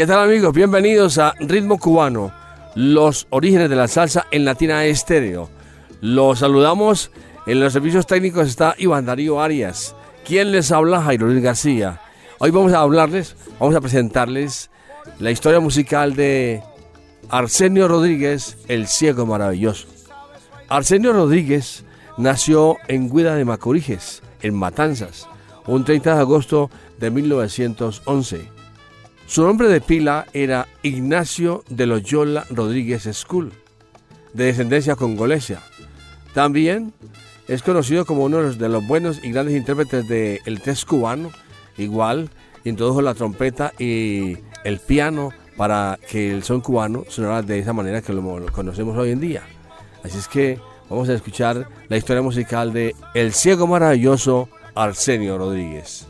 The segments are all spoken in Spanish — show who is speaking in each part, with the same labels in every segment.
Speaker 1: ¿Qué tal amigos? Bienvenidos a Ritmo Cubano, los orígenes de la salsa en Latina Estéreo. Los saludamos, en los servicios técnicos está Iván Darío Arias, quien les habla Jairo Luis García. Hoy vamos a hablarles, vamos a presentarles la historia musical de Arsenio Rodríguez, el ciego maravilloso. Arsenio Rodríguez nació en Guida de Macoriges, en Matanzas, un 30 de agosto de 1911. Su nombre de pila era Ignacio de Loyola Rodríguez School, de descendencia congolesa. También es conocido como uno de los buenos y grandes intérpretes del el test cubano. Igual introdujo la trompeta y el piano para que el son cubano sonara de esa manera que lo conocemos hoy en día. Así es que vamos a escuchar la historia musical de El ciego maravilloso Arsenio Rodríguez.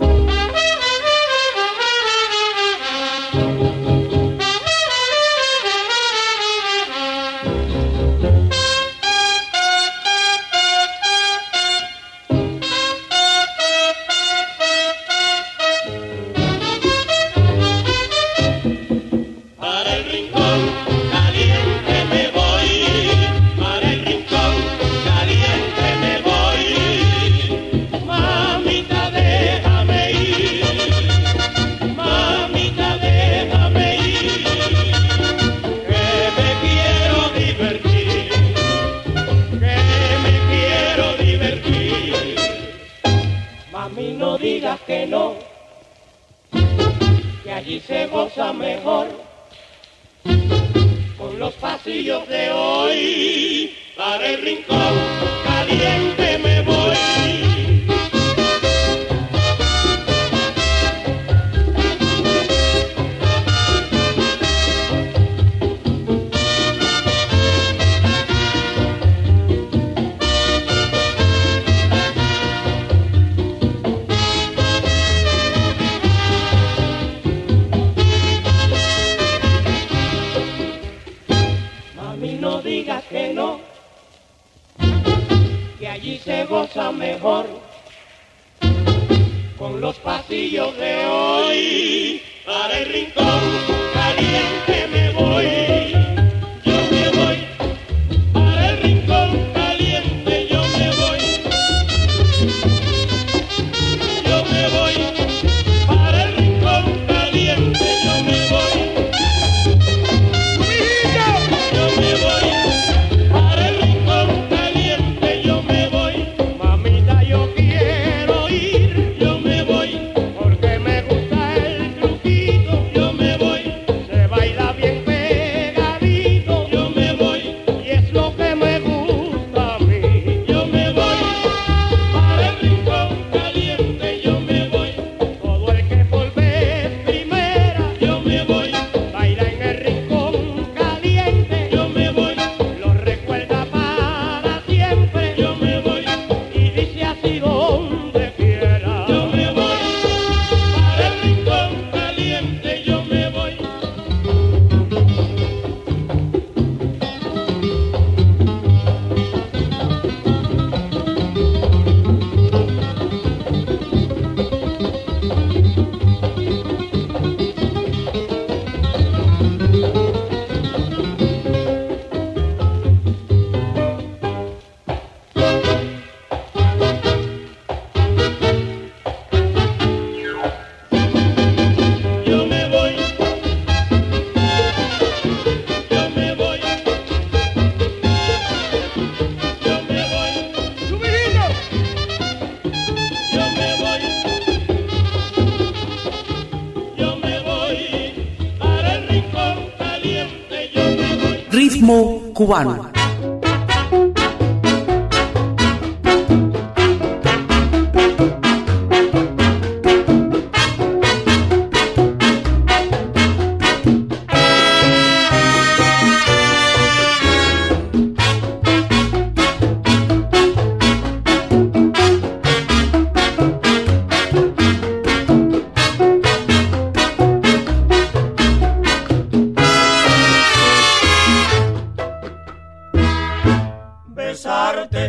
Speaker 2: Cubano.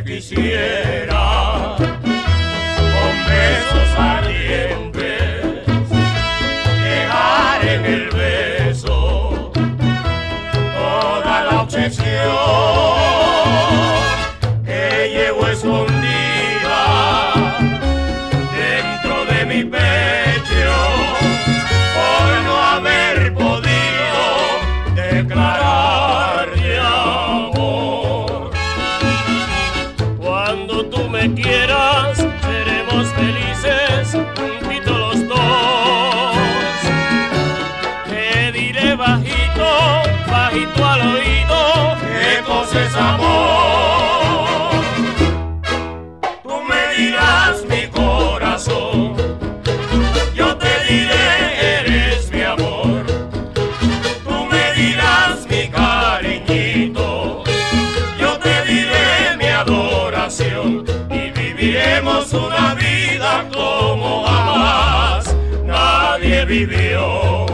Speaker 1: quisiera. una vida como jamás nadie vivió.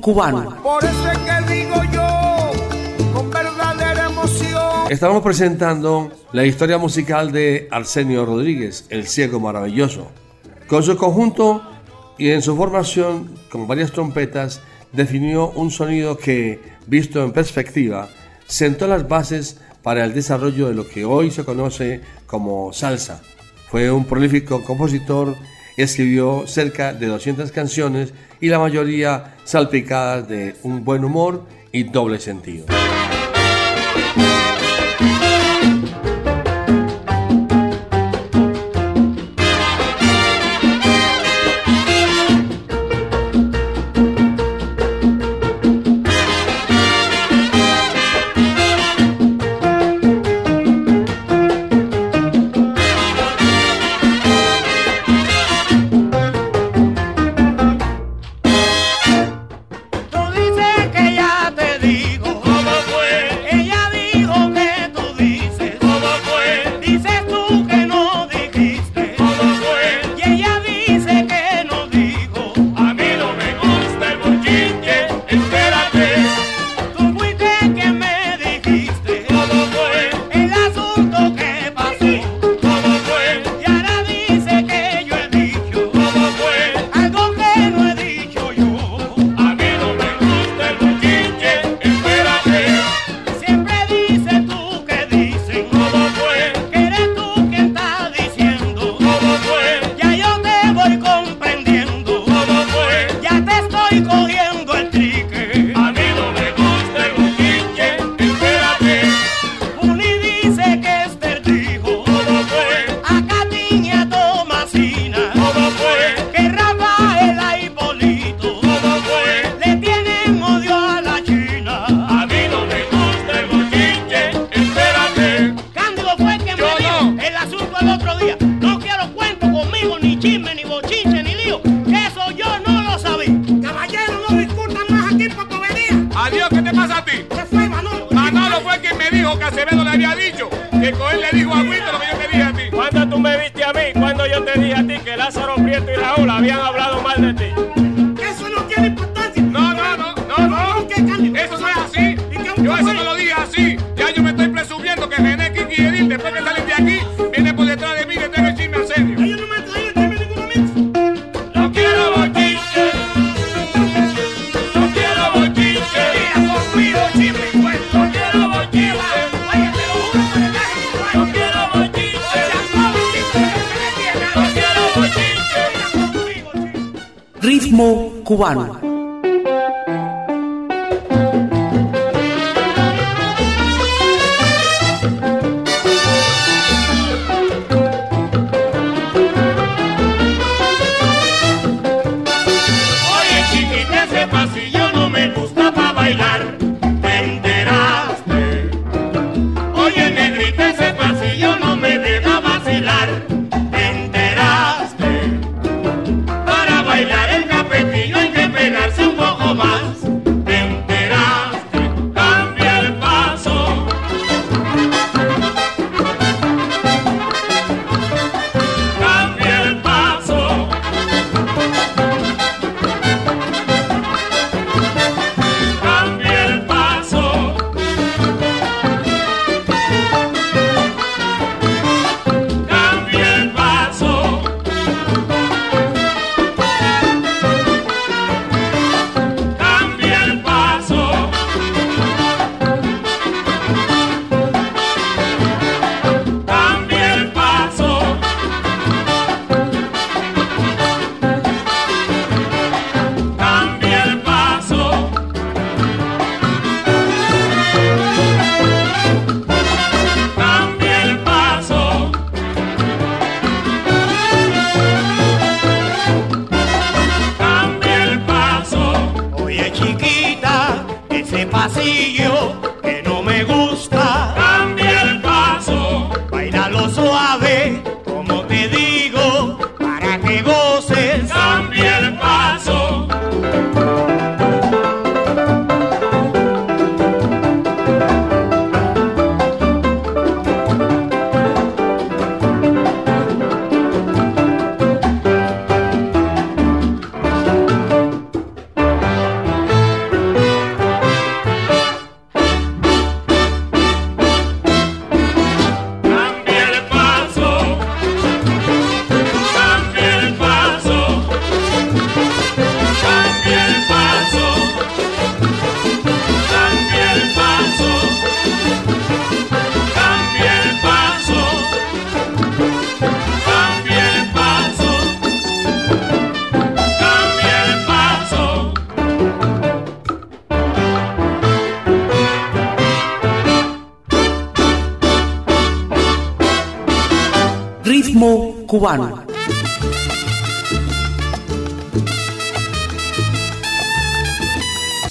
Speaker 3: cubano.
Speaker 4: Estamos presentando la historia musical de Arsenio Rodríguez, El Ciego Maravilloso, con su conjunto y en su formación con varias trompetas definió un sonido que, visto en perspectiva, sentó las bases para el desarrollo de lo que hoy se conoce como salsa. Fue un prolífico compositor, escribió cerca de 200 canciones y la mayoría salpicadas de un buen humor y doble sentido.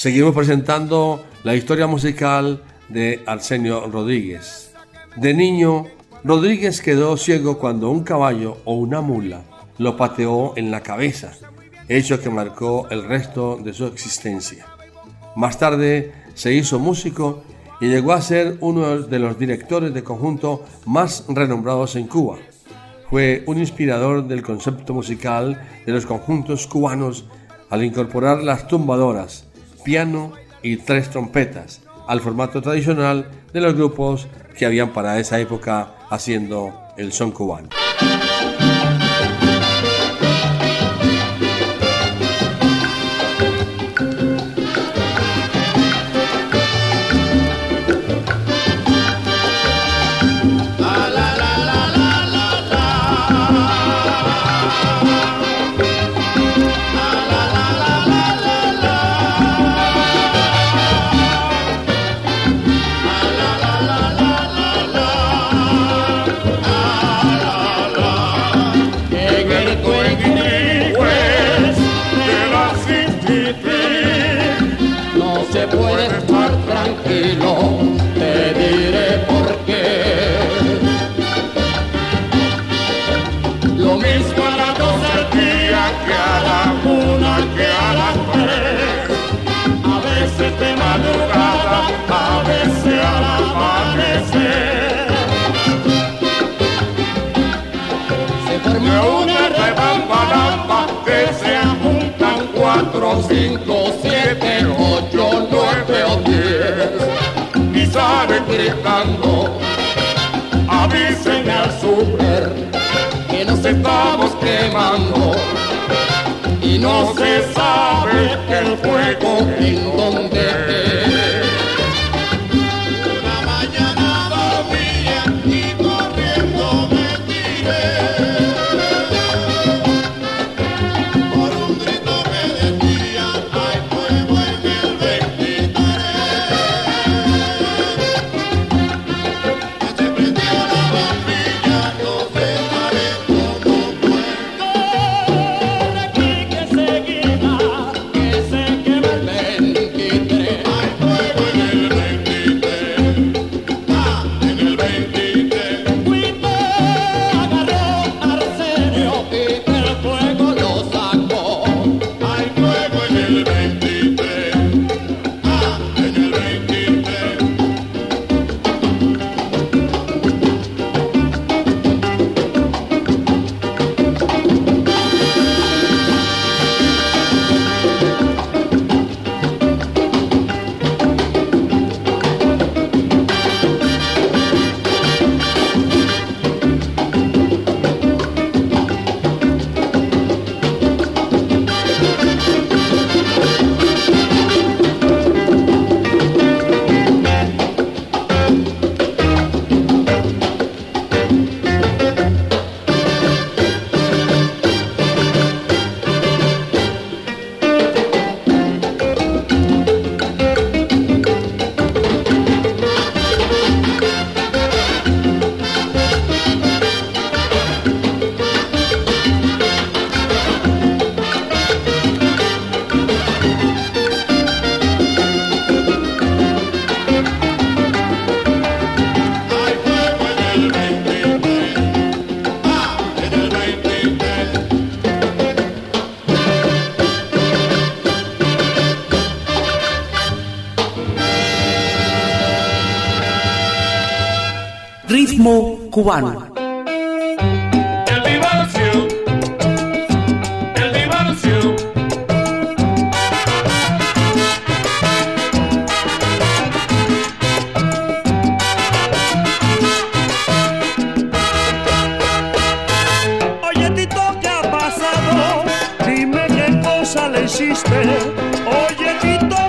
Speaker 5: Seguimos presentando la historia musical de Arsenio Rodríguez. De niño, Rodríguez quedó ciego cuando un caballo o una mula lo pateó en la cabeza, hecho que marcó el resto de su existencia. Más tarde se hizo músico y llegó a ser uno de los directores de conjunto más renombrados en Cuba. Fue un inspirador del concepto musical de los conjuntos cubanos al incorporar las tumbadoras, y tres trompetas al formato tradicional de los grupos que habían para esa época haciendo el son cubano.
Speaker 1: Cuatro, cinco, siete, ocho, nueve o diez y salen gritando. Avisen al super que nos estamos quemando y no se sabe el fuego en donde
Speaker 2: cubano.
Speaker 1: El divorcio, el divorcio.
Speaker 6: Oye, Tito, ¿qué ha pasado? Dime qué cosa le hiciste. Oye, Tito,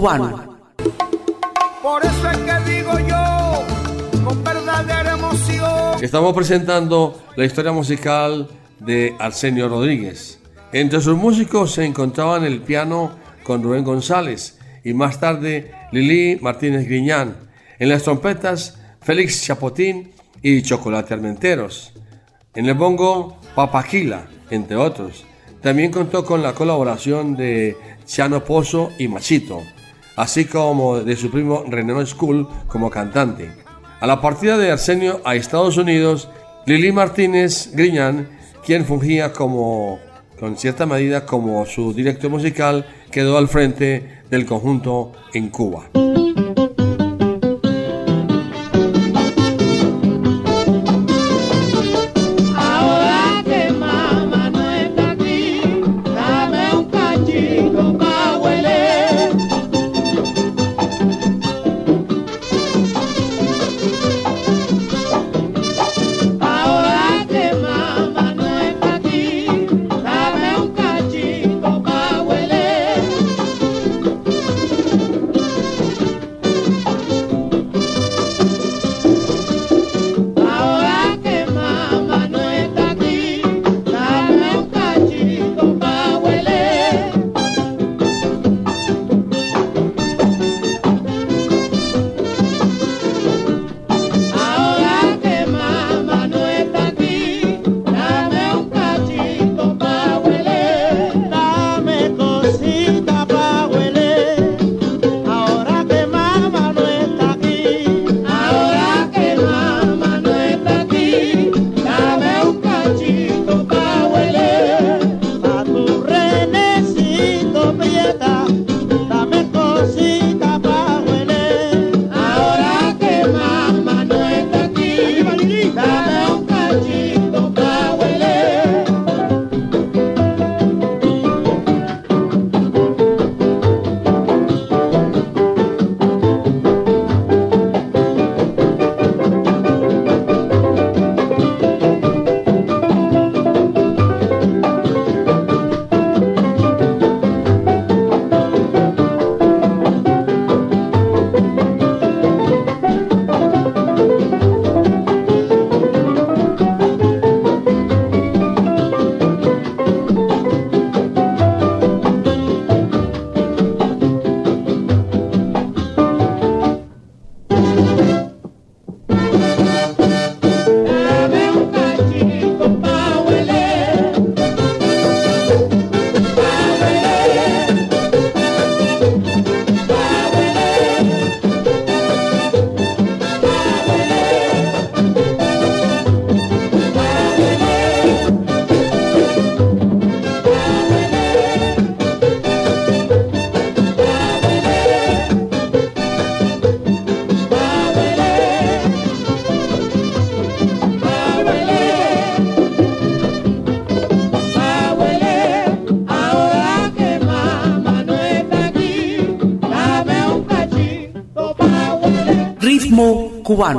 Speaker 2: cubano.
Speaker 3: Por eso es que digo yo, con verdadera emoción.
Speaker 5: Estamos presentando la historia musical de Arsenio Rodríguez. Entre sus músicos se encontraban el piano con Rubén González y más tarde Lili Martínez Griñán. En las trompetas, Félix Chapotín y Chocolate Armenteros. En el bongo, Papaquila, entre otros. También contó con la colaboración de Chano Pozo y Machito, así como de su primo René School como cantante. A la partida de Arsenio a Estados Unidos, Lili Martínez Griñán, quien fungía como, con cierta medida como su director musical, quedó al frente del conjunto en Cuba.
Speaker 4: Ilmu Kuwan.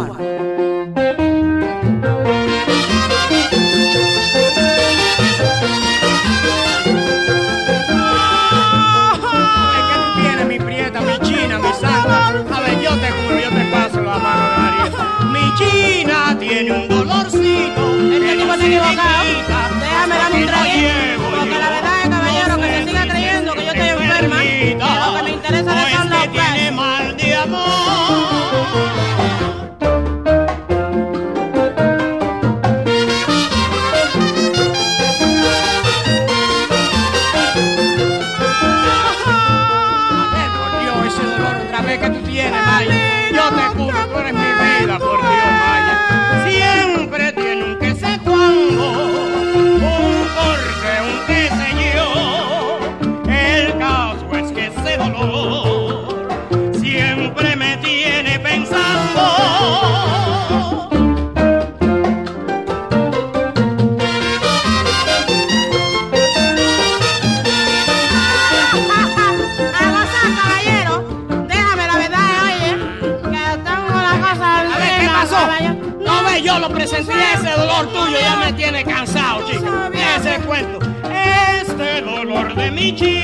Speaker 4: presentía ese dolor tuyo ya me tiene cansado,
Speaker 7: chica.
Speaker 4: Ese cuento. Este dolor de mi chico.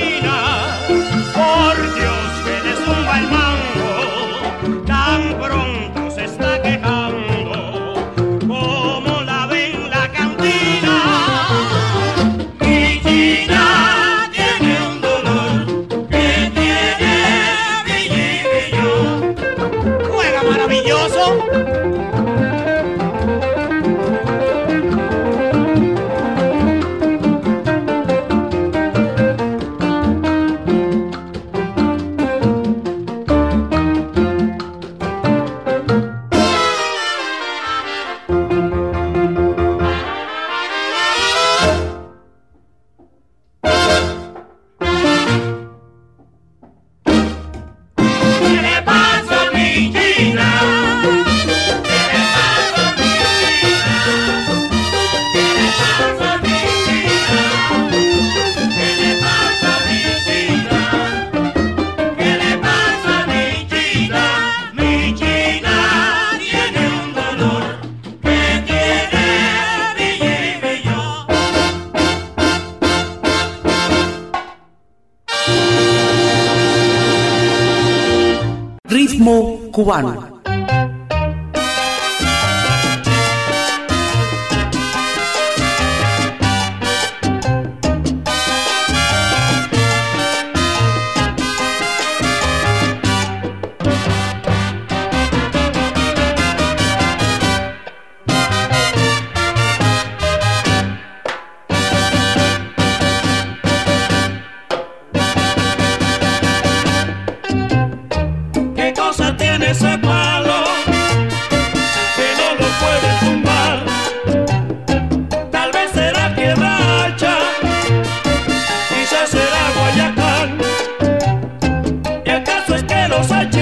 Speaker 4: los hechos.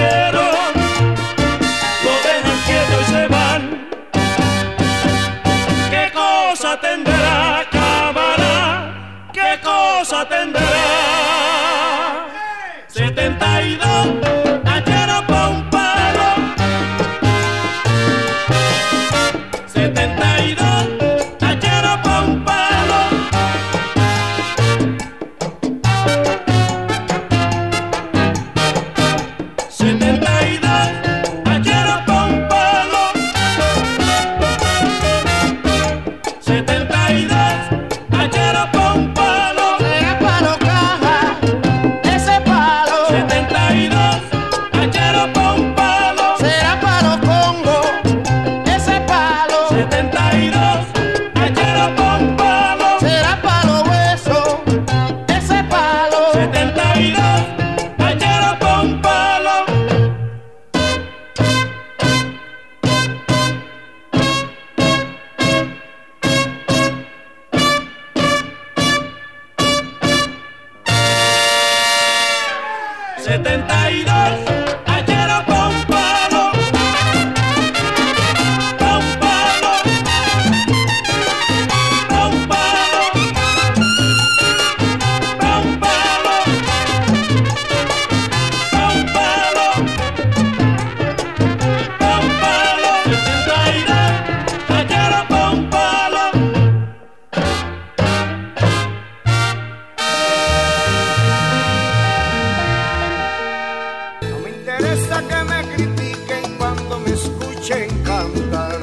Speaker 4: encantar.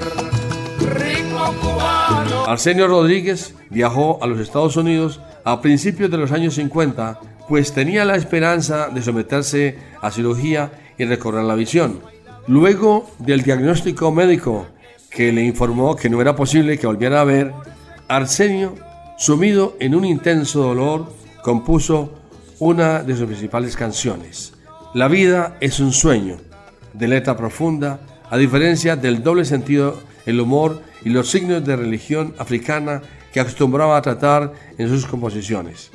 Speaker 8: Ritmo cubano.
Speaker 5: Arsenio Rodríguez viajó a los Estados Unidos a principios de los años 50, pues tenía la esperanza de someterse a cirugía y recobrar la visión. Luego del diagnóstico médico que le informó que no era posible que volviera a ver, Arsenio, sumido en un intenso dolor, compuso una de sus principales canciones. La vida es un sueño, de letra profunda a diferencia del doble sentido, el humor y los signos de religión africana que acostumbraba a tratar en sus composiciones.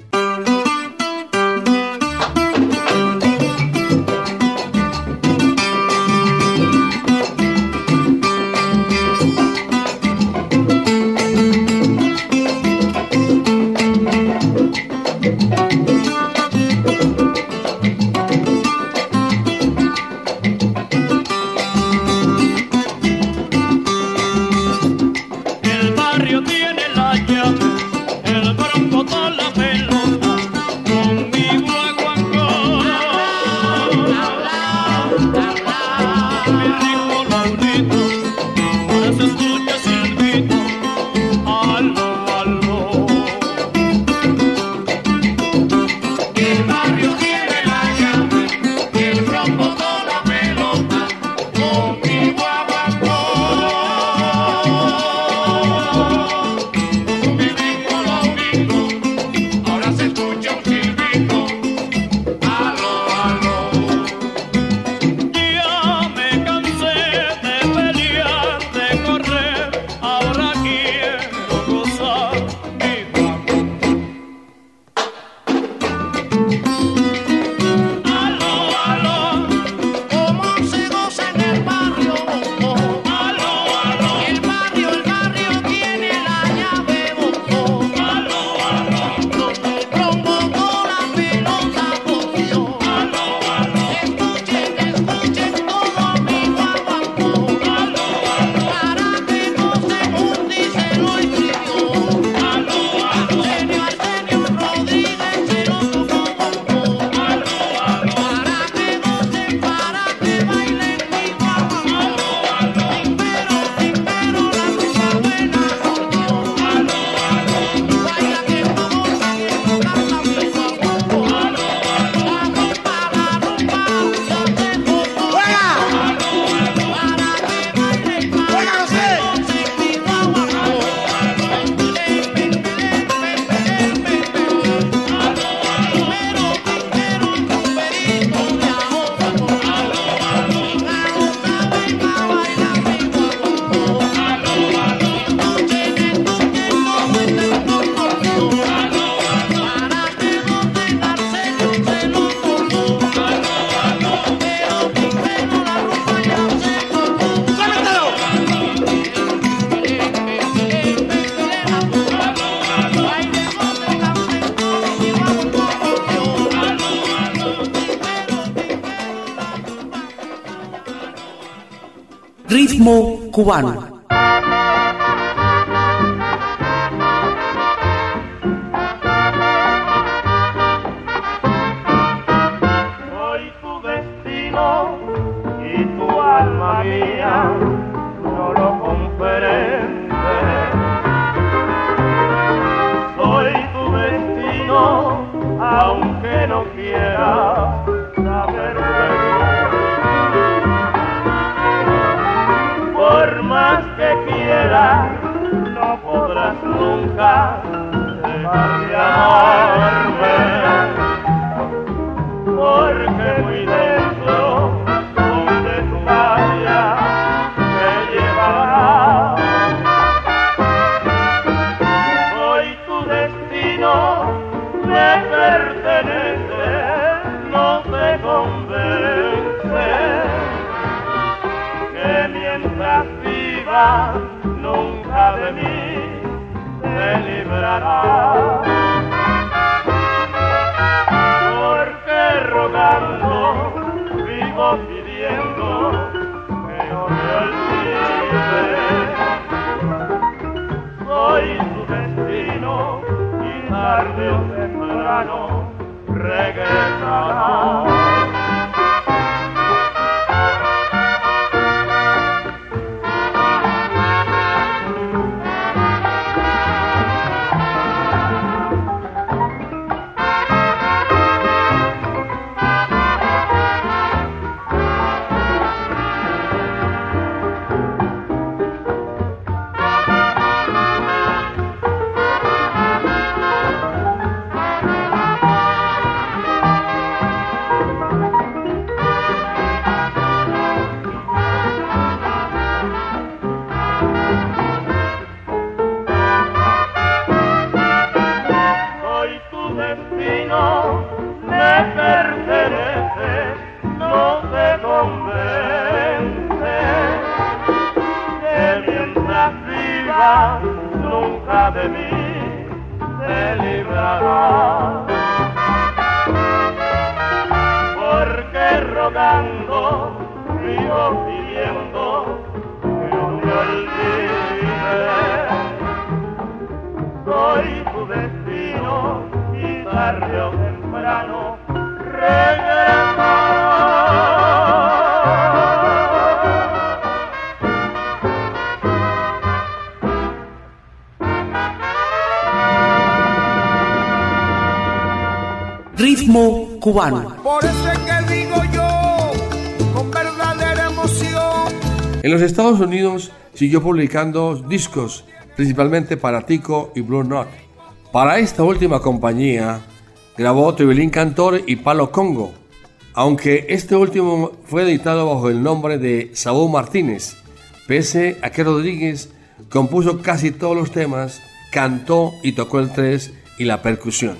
Speaker 1: cubano.
Speaker 6: Cubano.
Speaker 3: Por eso es que digo yo, con verdadera emoción,
Speaker 5: En los Estados Unidos siguió publicando discos, principalmente para Tico y Blue Note. Para esta última compañía grabó Tribilín Cantor y Palo Congo, aunque este último fue editado bajo el nombre de Saúl Martínez, pese a que Rodríguez compuso casi todos los temas, cantó y tocó el tres y la percusión.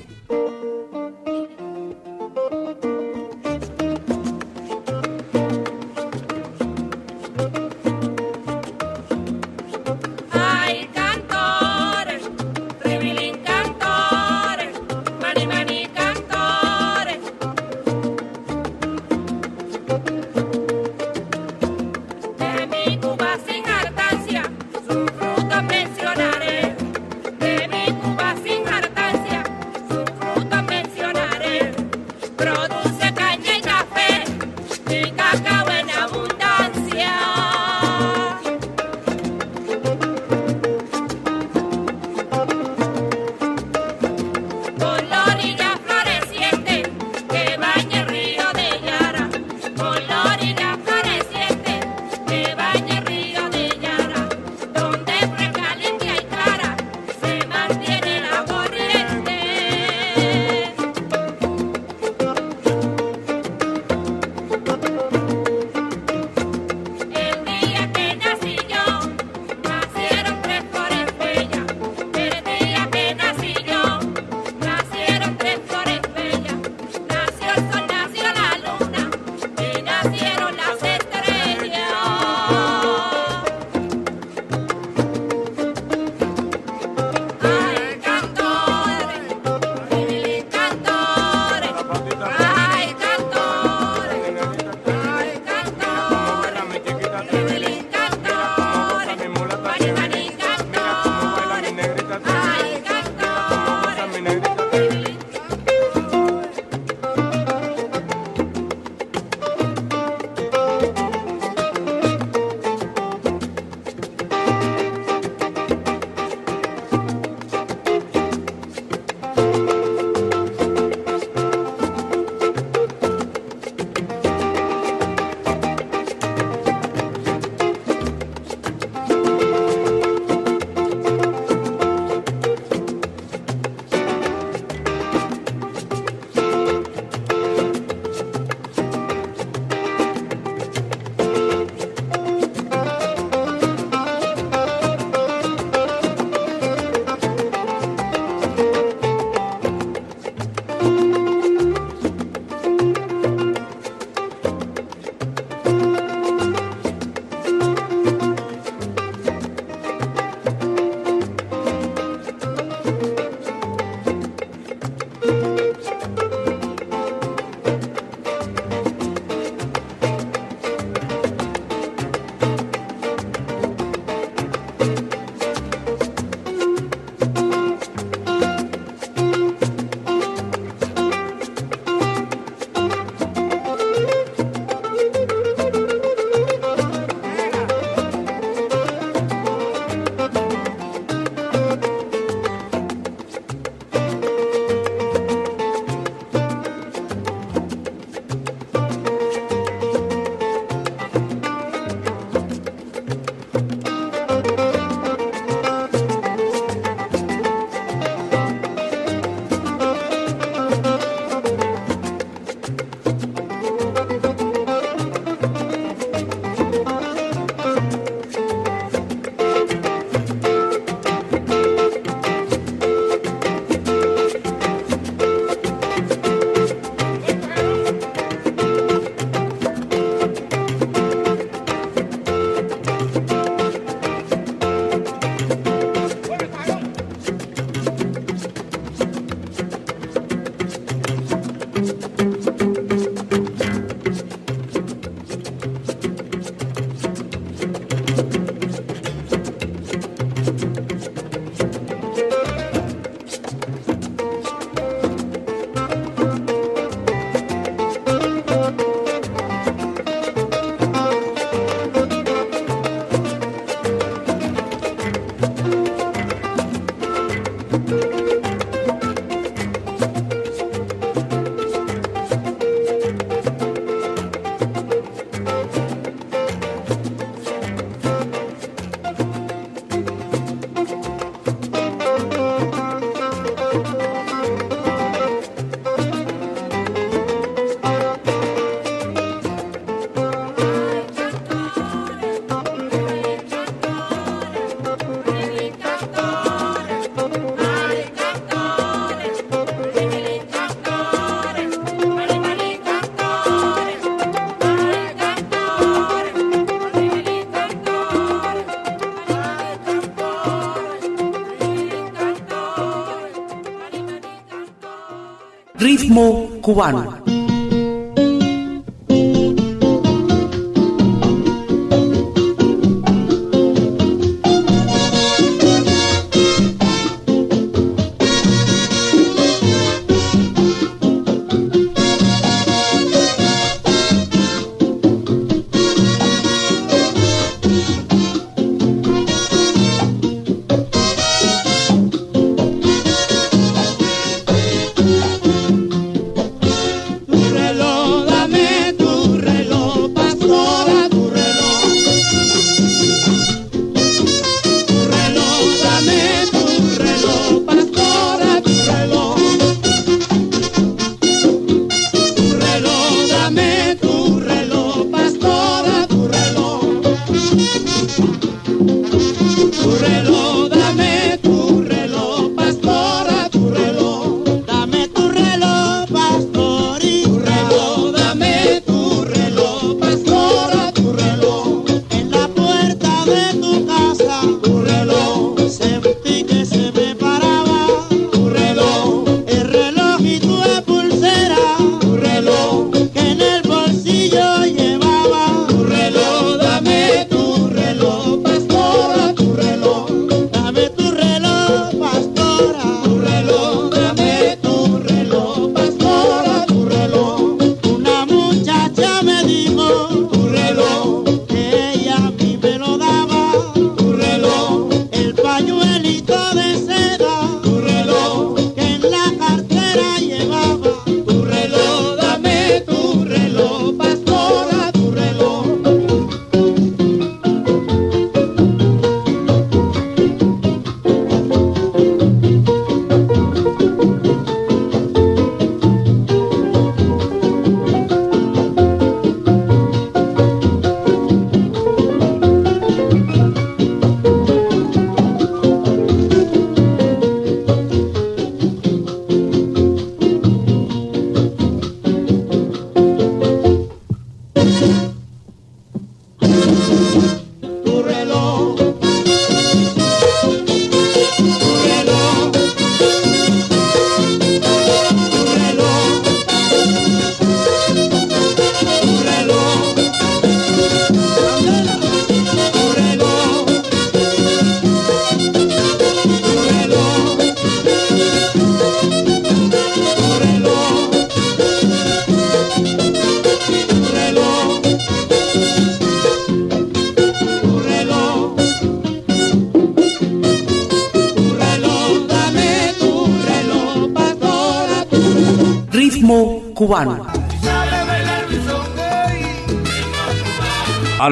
Speaker 9: 万万。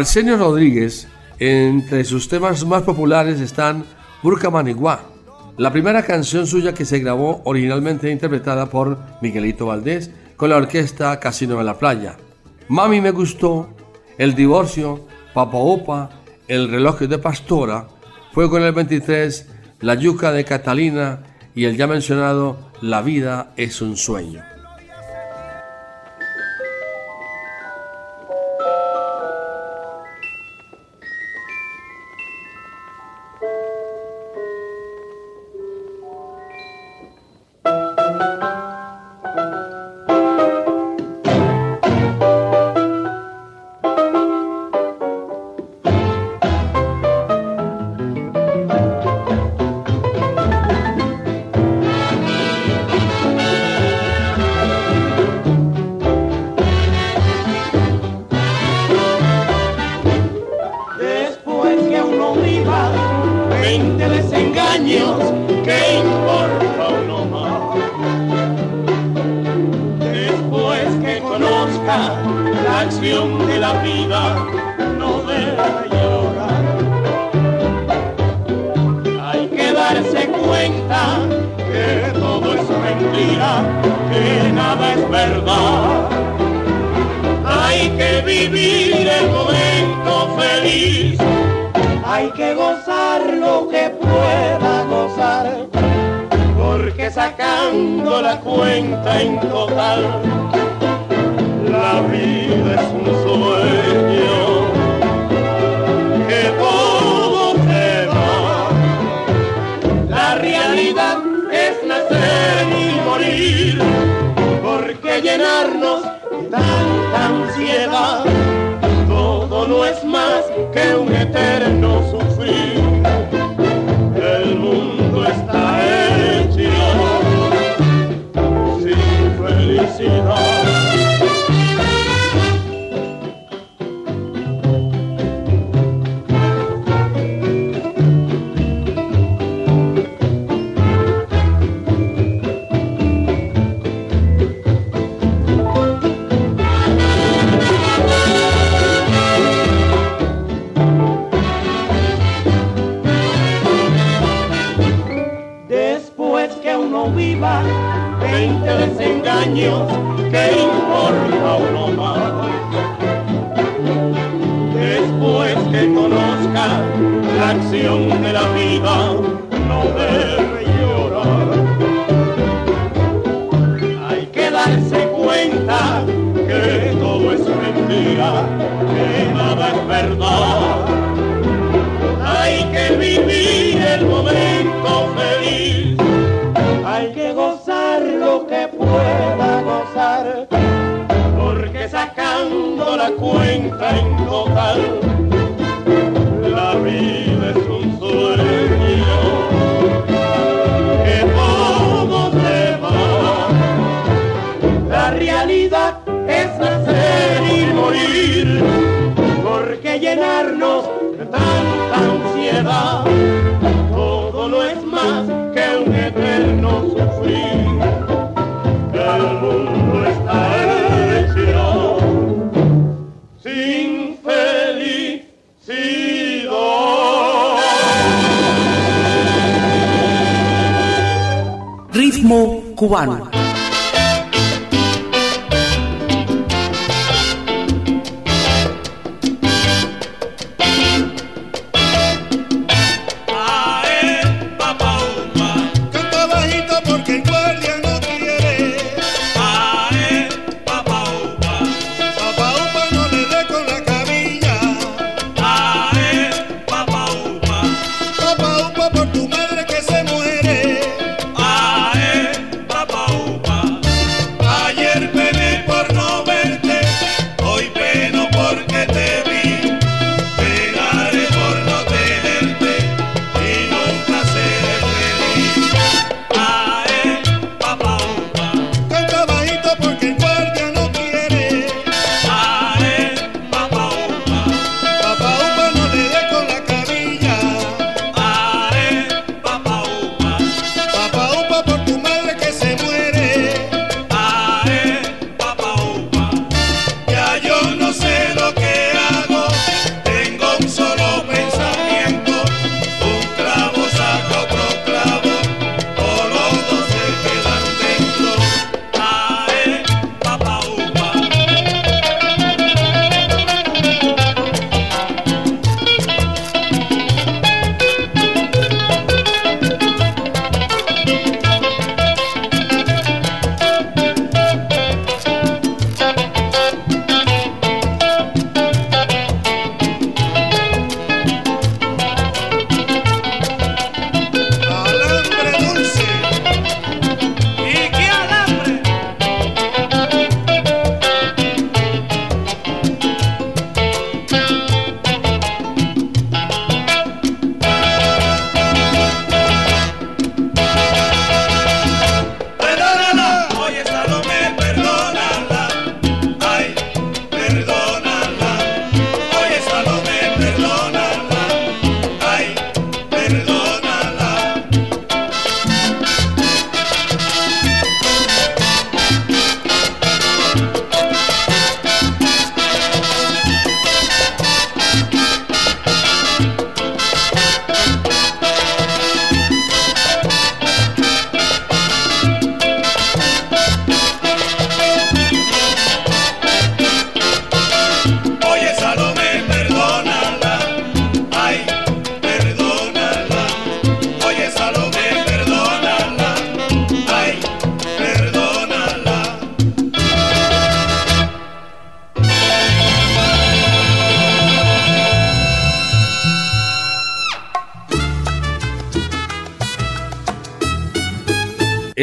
Speaker 5: Arsenio Rodríguez, entre sus temas más populares están Burka Maniguá, la primera canción suya que se grabó originalmente interpretada por Miguelito Valdés con la orquesta Casino de la Playa. Mami me gustó, El divorcio, Papa Opa, El reloj de Pastora, Fuego en el 23, La yuca de Catalina y el ya mencionado La vida es un sueño.
Speaker 1: vivir el momento feliz. Hay que gozar lo que pueda gozar, porque sacando la cuenta en total, la vida es un sueño que todo se va. La realidad es nacer y morir, porque llenarnos tanta ansiedad, todo no es más que un eterno sufrir. canción de la vida no debe llorar. Hay que darse cuenta que todo es mentira, que nada es verdad. Hay que vivir el momento feliz, hay que gozar lo que pueda gozar, porque sacando la cuenta en total, la vida. llenarnos de tanta ansiedad. Todo no es más que un eterno sufrir. El mundo está hecho sin felicidad.
Speaker 6: Ritmo cubano.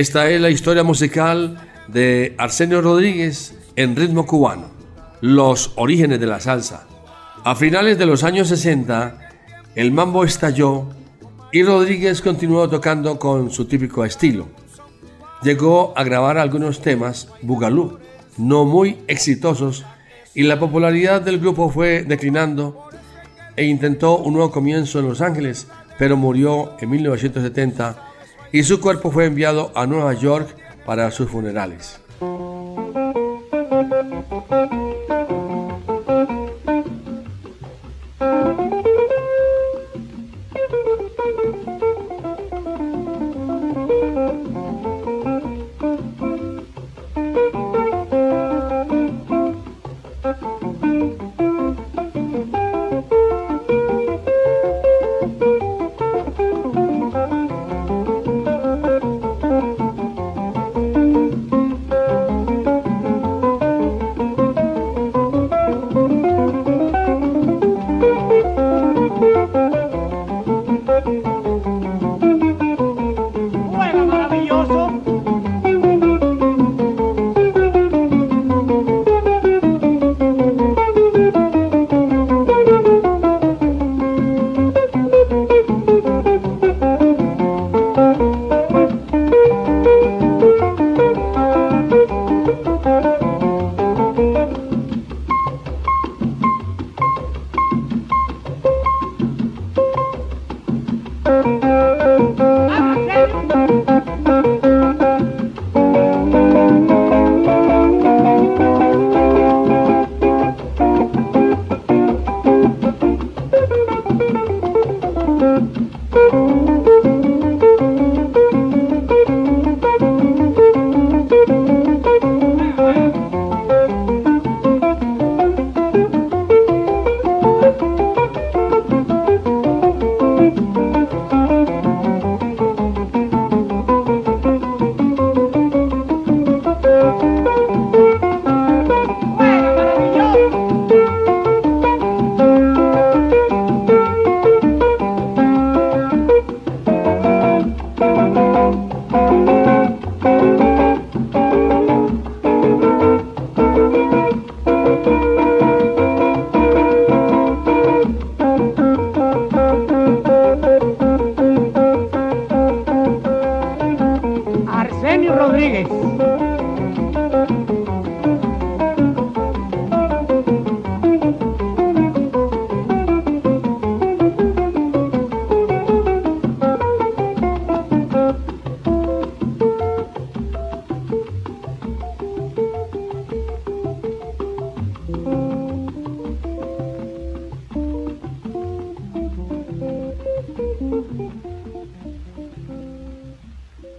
Speaker 5: Esta es la historia musical de Arsenio Rodríguez en ritmo cubano, los orígenes de la salsa. A finales de los años 60, el mambo estalló y Rodríguez continuó tocando con su típico estilo. Llegó a grabar algunos temas Bugalú, no muy exitosos, y la popularidad del grupo fue declinando e intentó un nuevo comienzo en Los Ángeles, pero murió en 1970 y su cuerpo fue enviado a Nueva York para sus funerales.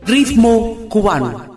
Speaker 4: Ritmo cubano.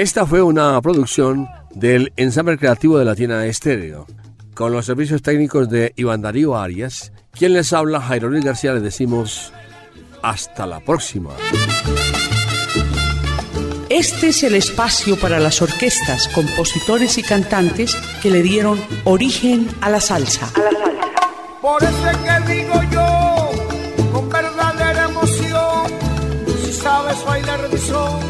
Speaker 5: Esta fue una producción del ensamble creativo de Latina Estéreo, con los servicios técnicos de Iván Darío Arias. Quien les habla, Jairo Luis García, les decimos hasta la próxima.
Speaker 2: Este es el espacio para las orquestas, compositores y cantantes que le dieron origen a la salsa.
Speaker 3: Por eso es que digo yo, con verdadera emoción, si sabes bailar son, no